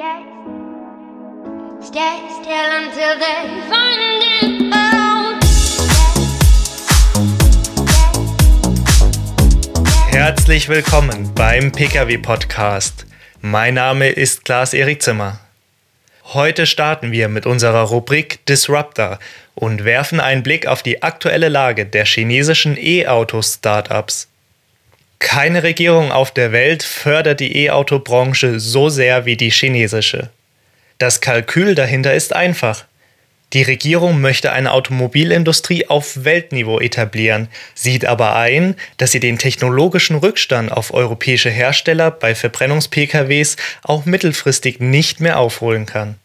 Stay, stay still until they find it. Herzlich willkommen beim Pkw Podcast. Mein Name ist Klaas Erik Zimmer. Heute starten wir mit unserer Rubrik Disruptor und werfen einen Blick auf die aktuelle Lage der chinesischen E-Auto-Startups. Keine Regierung auf der Welt fördert die E-Auto-Branche so sehr wie die chinesische. Das Kalkül dahinter ist einfach. Die Regierung möchte eine Automobilindustrie auf Weltniveau etablieren, sieht aber ein, dass sie den technologischen Rückstand auf europäische Hersteller bei Verbrennungs-PKWs auch mittelfristig nicht mehr aufholen kann.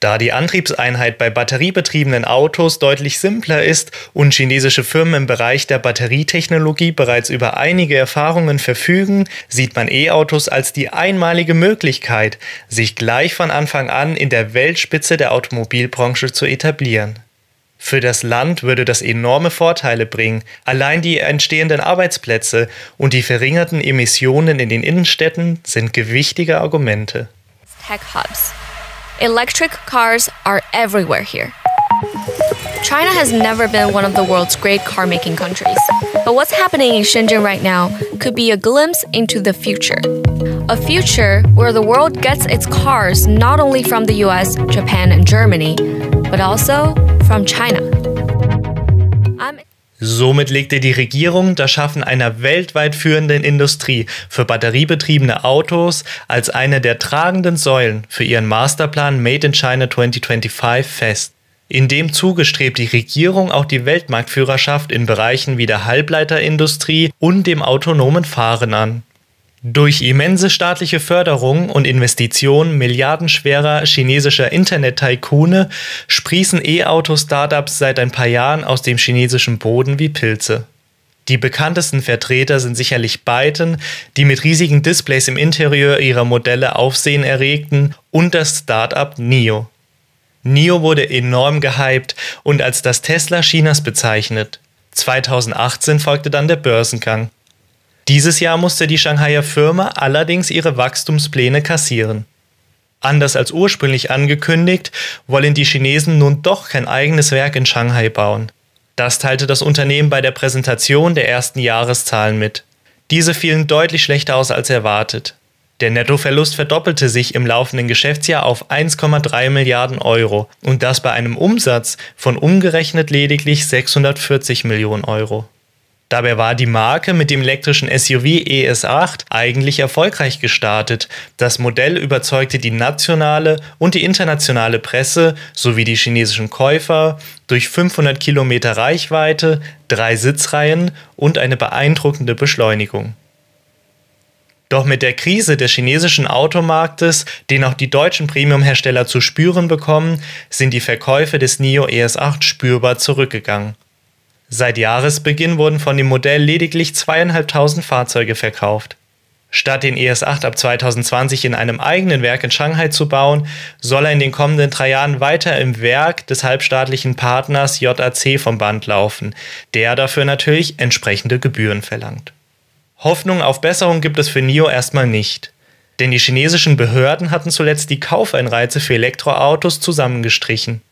Da die Antriebseinheit bei batteriebetriebenen Autos deutlich simpler ist und chinesische Firmen im Bereich der Batterietechnologie bereits über einige Erfahrungen verfügen, sieht man E-Autos als die einmalige Möglichkeit, sich gleich von Anfang an in der Weltspitze der Automobilbranche zu etablieren. Für das Land würde das enorme Vorteile bringen. Allein die entstehenden Arbeitsplätze und die verringerten Emissionen in den Innenstädten sind gewichtige Argumente. Tech hubs. Electric cars are everywhere here. China has never been one of the world's great car making countries. But what's happening in Shenzhen right now could be a glimpse into the future. A future where the world gets its cars not only from the US, Japan, and Germany, but also from China. Somit legte die Regierung das Schaffen einer weltweit führenden Industrie für batteriebetriebene Autos als eine der tragenden Säulen für ihren Masterplan Made in China 2025 fest. In dem Zuge strebt die Regierung auch die Weltmarktführerschaft in Bereichen wie der Halbleiterindustrie und dem autonomen Fahren an. Durch immense staatliche Förderung und Investitionen milliardenschwerer chinesischer Internet-Tycoone sprießen E-Auto-Startups seit ein paar Jahren aus dem chinesischen Boden wie Pilze. Die bekanntesten Vertreter sind sicherlich Byton, die mit riesigen Displays im Interieur ihrer Modelle Aufsehen erregten, und das Startup NIO. NIO wurde enorm gehypt und als das Tesla Chinas bezeichnet. 2018 folgte dann der Börsengang. Dieses Jahr musste die Shanghaier Firma allerdings ihre Wachstumspläne kassieren. Anders als ursprünglich angekündigt, wollen die Chinesen nun doch kein eigenes Werk in Shanghai bauen. Das teilte das Unternehmen bei der Präsentation der ersten Jahreszahlen mit. Diese fielen deutlich schlechter aus als erwartet. Der Nettoverlust verdoppelte sich im laufenden Geschäftsjahr auf 1,3 Milliarden Euro und das bei einem Umsatz von umgerechnet lediglich 640 Millionen Euro. Dabei war die Marke mit dem elektrischen SUV ES8 eigentlich erfolgreich gestartet. Das Modell überzeugte die nationale und die internationale Presse sowie die chinesischen Käufer durch 500 Kilometer Reichweite, drei Sitzreihen und eine beeindruckende Beschleunigung. Doch mit der Krise des chinesischen Automarktes, den auch die deutschen Premiumhersteller zu spüren bekommen, sind die Verkäufe des NIO ES8 spürbar zurückgegangen. Seit Jahresbeginn wurden von dem Modell lediglich zweieinhalbtausend Fahrzeuge verkauft. Statt den ES8 ab 2020 in einem eigenen Werk in Shanghai zu bauen, soll er in den kommenden drei Jahren weiter im Werk des halbstaatlichen Partners JAC vom Band laufen, der dafür natürlich entsprechende Gebühren verlangt. Hoffnung auf Besserung gibt es für NIO erstmal nicht. Denn die chinesischen Behörden hatten zuletzt die Kaufeinreize für Elektroautos zusammengestrichen.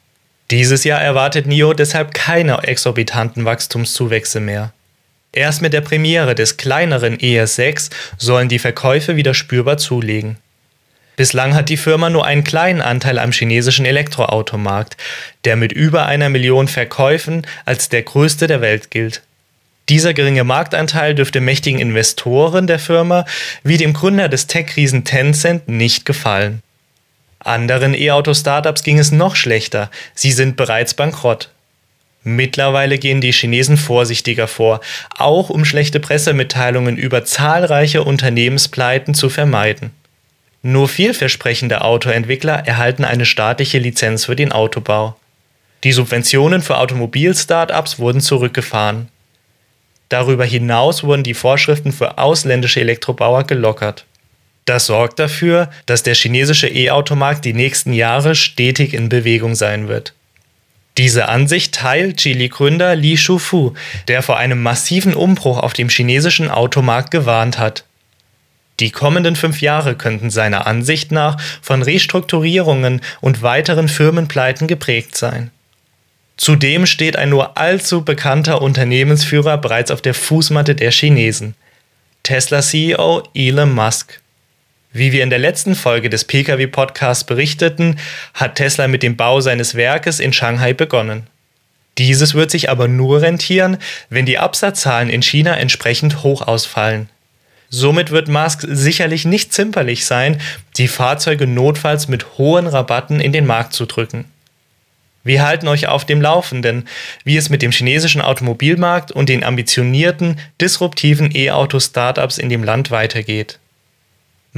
Dieses Jahr erwartet NIO deshalb keine exorbitanten Wachstumszuwächse mehr. Erst mit der Premiere des kleineren ES6 sollen die Verkäufe wieder spürbar zulegen. Bislang hat die Firma nur einen kleinen Anteil am chinesischen Elektroautomarkt, der mit über einer Million Verkäufen als der größte der Welt gilt. Dieser geringe Marktanteil dürfte mächtigen Investoren der Firma wie dem Gründer des Tech-Riesen Tencent nicht gefallen. Anderen E-Auto-Startups ging es noch schlechter, sie sind bereits bankrott. Mittlerweile gehen die Chinesen vorsichtiger vor, auch um schlechte Pressemitteilungen über zahlreiche Unternehmenspleiten zu vermeiden. Nur vielversprechende Autoentwickler erhalten eine staatliche Lizenz für den Autobau. Die Subventionen für Automobil-Startups wurden zurückgefahren. Darüber hinaus wurden die Vorschriften für ausländische Elektrobauer gelockert. Das sorgt dafür, dass der chinesische E-Automarkt die nächsten Jahre stetig in Bewegung sein wird. Diese Ansicht teilt Geely-Gründer Li Shufu, der vor einem massiven Umbruch auf dem chinesischen Automarkt gewarnt hat. Die kommenden fünf Jahre könnten seiner Ansicht nach von Restrukturierungen und weiteren Firmenpleiten geprägt sein. Zudem steht ein nur allzu bekannter Unternehmensführer bereits auf der Fußmatte der Chinesen. Tesla-CEO Elon Musk. Wie wir in der letzten Folge des Pkw-Podcasts berichteten, hat Tesla mit dem Bau seines Werkes in Shanghai begonnen. Dieses wird sich aber nur rentieren, wenn die Absatzzahlen in China entsprechend hoch ausfallen. Somit wird Musk sicherlich nicht zimperlich sein, die Fahrzeuge notfalls mit hohen Rabatten in den Markt zu drücken. Wir halten euch auf dem Laufenden, wie es mit dem chinesischen Automobilmarkt und den ambitionierten, disruptiven E-Auto-Startups in dem Land weitergeht.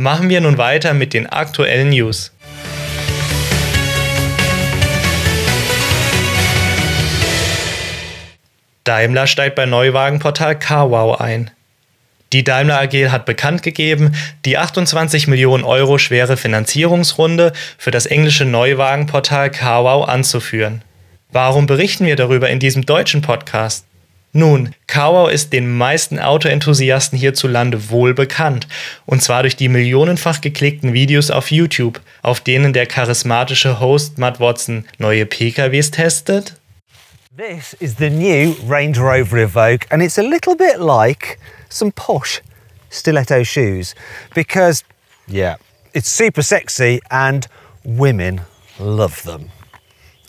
Machen wir nun weiter mit den aktuellen News. Daimler steigt bei Neuwagenportal CarWow ein. Die Daimler AG hat bekannt gegeben, die 28 Millionen Euro schwere Finanzierungsrunde für das englische Neuwagenportal CarWow anzuführen. Warum berichten wir darüber in diesem deutschen Podcast? Nun, CarWow ist den meisten Autoenthusiasten hierzulande wohl bekannt, und zwar durch die millionenfach geklickten Videos auf YouTube, auf denen der charismatische Host Matt Watson neue PKWs testet. This is the new Range Rover Evoque, and it's a little bit like some posh stiletto shoes because, yeah, it's super sexy and women love them.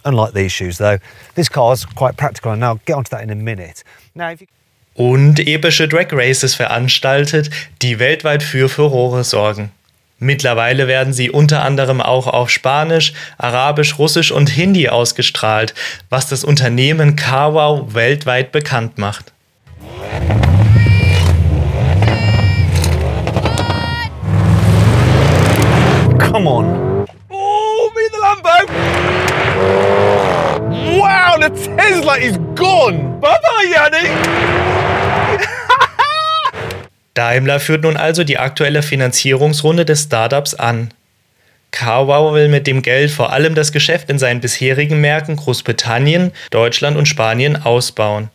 Unlike these shoes, though, this car's quite practical, and I'll get onto that in a minute. Now, if you und epische Drag Races veranstaltet, die weltweit für Furore sorgen. Mittlerweile werden sie unter anderem auch auf Spanisch, Arabisch, Russisch und Hindi ausgestrahlt, was das Unternehmen CarWow weltweit bekannt macht. Come on. Wow, the Tesla is gone. Bye bye, Yanni. Daimler führt nun also die aktuelle Finanzierungsrunde des Startups an. CarWow will mit dem Geld vor allem das Geschäft in seinen bisherigen Märkten Großbritannien, Deutschland und Spanien ausbauen.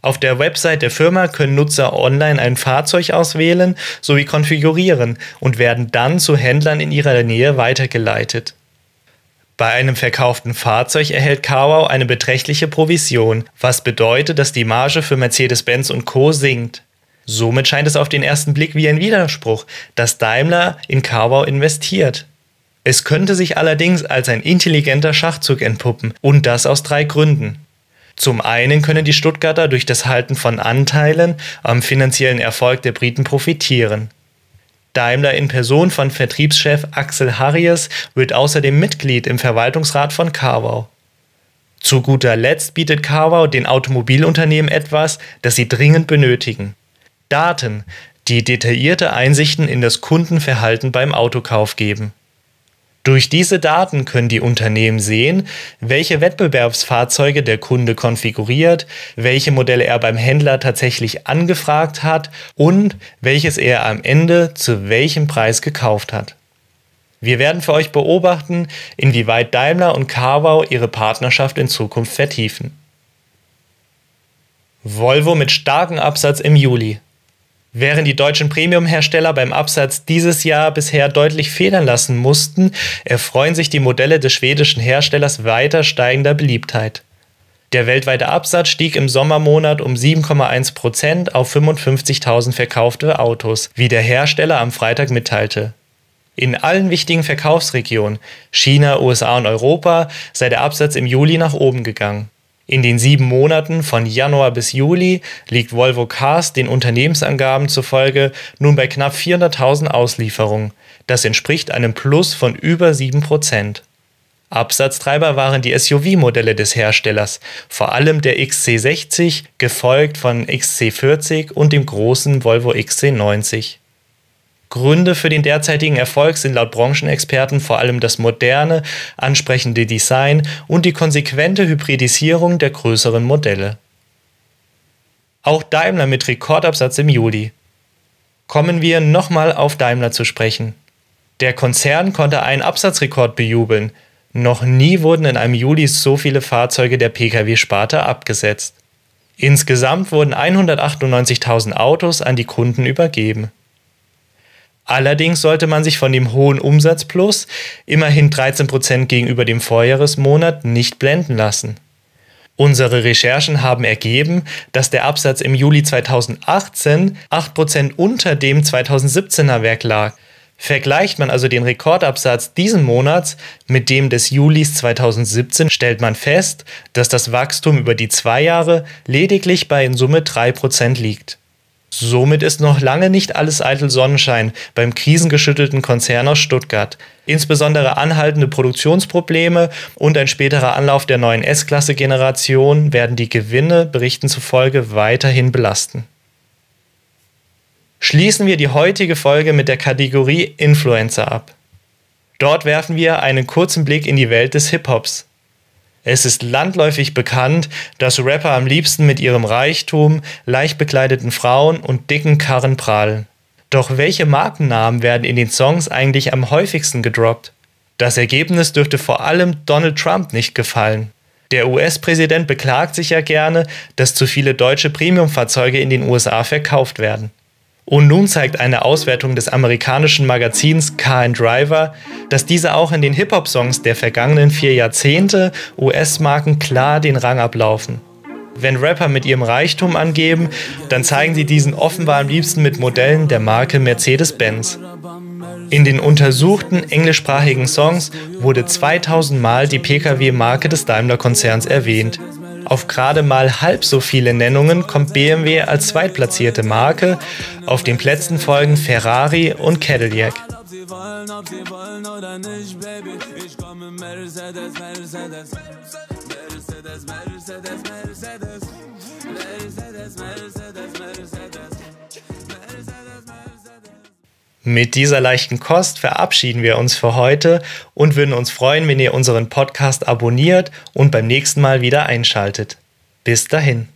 Auf der Website der Firma können Nutzer online ein Fahrzeug auswählen sowie konfigurieren und werden dann zu Händlern in ihrer Nähe weitergeleitet. Bei einem verkauften Fahrzeug erhält Carwow eine beträchtliche Provision, was bedeutet, dass die Marge für Mercedes-Benz und Co. sinkt. Somit scheint es auf den ersten Blick wie ein Widerspruch, dass Daimler in Carwow investiert. Es könnte sich allerdings als ein intelligenter Schachzug entpuppen und das aus drei Gründen. Zum einen können die Stuttgarter durch das Halten von Anteilen am finanziellen Erfolg der Briten profitieren. Daimler in Person von Vertriebschef Axel Harries wird außerdem Mitglied im Verwaltungsrat von Carwow. Zu guter Letzt bietet Carwow den Automobilunternehmen etwas, das sie dringend benötigen. Daten, die detaillierte Einsichten in das Kundenverhalten beim Autokauf geben. Durch diese Daten können die Unternehmen sehen, welche Wettbewerbsfahrzeuge der Kunde konfiguriert, welche Modelle er beim Händler tatsächlich angefragt hat und welches er am Ende zu welchem Preis gekauft hat. Wir werden für euch beobachten, inwieweit Daimler und Carwow ihre Partnerschaft in Zukunft vertiefen. Volvo mit starkem Absatz im Juli. Während die deutschen Premium-Hersteller beim Absatz dieses Jahr bisher deutlich federn lassen mussten, erfreuen sich die Modelle des schwedischen Herstellers weiter steigender Beliebtheit. Der weltweite Absatz stieg im Sommermonat um 7,1 Prozent auf 55.000 verkaufte Autos, wie der Hersteller am Freitag mitteilte. In allen wichtigen Verkaufsregionen China, USA und Europa sei der Absatz im Juli nach oben gegangen. In den sieben Monaten von Januar bis Juli liegt Volvo Cars den Unternehmensangaben zufolge nun bei knapp 400.000 Auslieferungen. Das entspricht einem Plus von über 7 Prozent. Absatztreiber waren die SUV-Modelle des Herstellers, vor allem der XC60, gefolgt von XC40 und dem großen Volvo XC90. Gründe für den derzeitigen Erfolg sind laut Branchenexperten vor allem das moderne, ansprechende Design und die konsequente Hybridisierung der größeren Modelle. Auch Daimler mit Rekordabsatz im Juli. Kommen wir nochmal auf Daimler zu sprechen. Der Konzern konnte einen Absatzrekord bejubeln. Noch nie wurden in einem Juli so viele Fahrzeuge der Pkw-Sparte abgesetzt. Insgesamt wurden 198.000 Autos an die Kunden übergeben. Allerdings sollte man sich von dem hohen Umsatzplus, immerhin 13% gegenüber dem Vorjahresmonat, nicht blenden lassen. Unsere Recherchen haben ergeben, dass der Absatz im Juli 2018 8% unter dem 2017er Werk lag. Vergleicht man also den Rekordabsatz diesen Monats mit dem des Julis 2017, stellt man fest, dass das Wachstum über die zwei Jahre lediglich bei in Summe 3% liegt. Somit ist noch lange nicht alles eitel Sonnenschein beim krisengeschüttelten Konzern aus Stuttgart. Insbesondere anhaltende Produktionsprobleme und ein späterer Anlauf der neuen S-Klasse-Generation werden die Gewinne, Berichten zufolge, weiterhin belasten. Schließen wir die heutige Folge mit der Kategorie Influencer ab. Dort werfen wir einen kurzen Blick in die Welt des Hip-Hops. Es ist landläufig bekannt, dass Rapper am liebsten mit ihrem Reichtum, leicht bekleideten Frauen und dicken Karren prahlen. Doch welche Markennamen werden in den Songs eigentlich am häufigsten gedroppt? Das Ergebnis dürfte vor allem Donald Trump nicht gefallen. Der US-Präsident beklagt sich ja gerne, dass zu viele deutsche Premiumfahrzeuge in den USA verkauft werden. Und nun zeigt eine Auswertung des amerikanischen Magazins Car and Driver, dass diese auch in den Hip-Hop-Songs der vergangenen vier Jahrzehnte US-Marken klar den Rang ablaufen. Wenn Rapper mit ihrem Reichtum angeben, dann zeigen sie diesen offenbar am liebsten mit Modellen der Marke Mercedes-Benz. In den untersuchten englischsprachigen Songs wurde 2000 Mal die Pkw-Marke des Daimler-Konzerns erwähnt. Auf gerade mal halb so viele Nennungen kommt BMW als zweitplatzierte Marke. Auf den Plätzen folgen Ferrari und Cadillac. Mit dieser leichten Kost verabschieden wir uns für heute und würden uns freuen, wenn ihr unseren Podcast abonniert und beim nächsten Mal wieder einschaltet. Bis dahin.